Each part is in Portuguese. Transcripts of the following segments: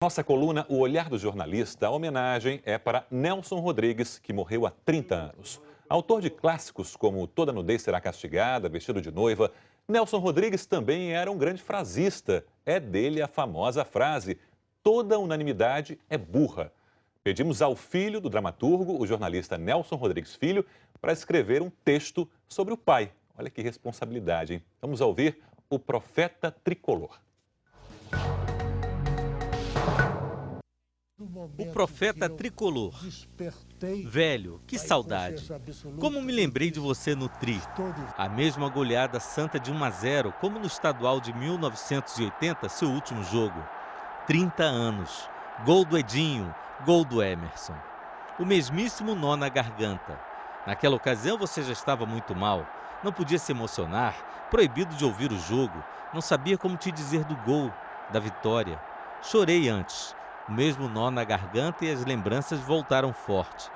Nossa coluna O Olhar do Jornalista, a homenagem é para Nelson Rodrigues, que morreu há 30 anos. Autor de clássicos como Toda Nudez Será Castigada, Vestido de Noiva, Nelson Rodrigues também era um grande frasista. É dele a famosa frase: toda unanimidade é burra. Pedimos ao filho do dramaturgo, o jornalista Nelson Rodrigues Filho, para escrever um texto sobre o pai. Olha que responsabilidade, hein? Vamos ouvir o profeta tricolor. O profeta tricolor. Velho, que saudade. Como me lembrei de você no Tri. A mesma goleada santa de 1 a 0, como no estadual de 1980, seu último jogo. 30 anos. Gol do Edinho, gol do Emerson. O mesmíssimo nó na garganta. Naquela ocasião você já estava muito mal. Não podia se emocionar, proibido de ouvir o jogo. Não sabia como te dizer do gol, da vitória. Chorei antes o mesmo nó na garganta e as lembranças voltaram forte.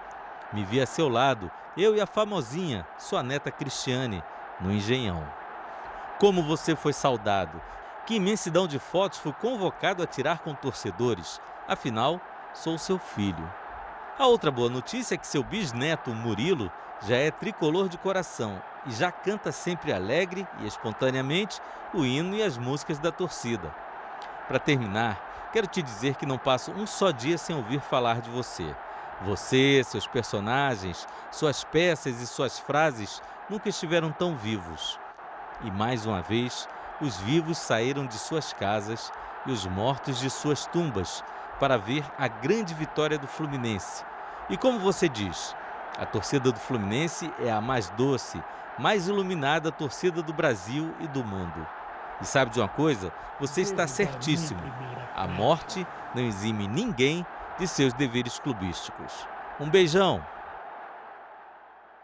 Me vi a seu lado, eu e a famosinha, sua neta Cristiane, no Engenhão. Como você foi saudado! Que imensidão de fotos fui convocado a tirar com torcedores. Afinal, sou seu filho. A outra boa notícia é que seu bisneto, Murilo, já é tricolor de coração e já canta sempre alegre e espontaneamente o hino e as músicas da torcida. Para terminar, Quero te dizer que não passo um só dia sem ouvir falar de você. Você, seus personagens, suas peças e suas frases nunca estiveram tão vivos. E mais uma vez, os vivos saíram de suas casas e os mortos de suas tumbas para ver a grande vitória do Fluminense. E como você diz, a torcida do Fluminense é a mais doce, mais iluminada torcida do Brasil e do mundo. E sabe de uma coisa? Você está certíssimo. A morte não exime ninguém de seus deveres clubísticos. Um beijão!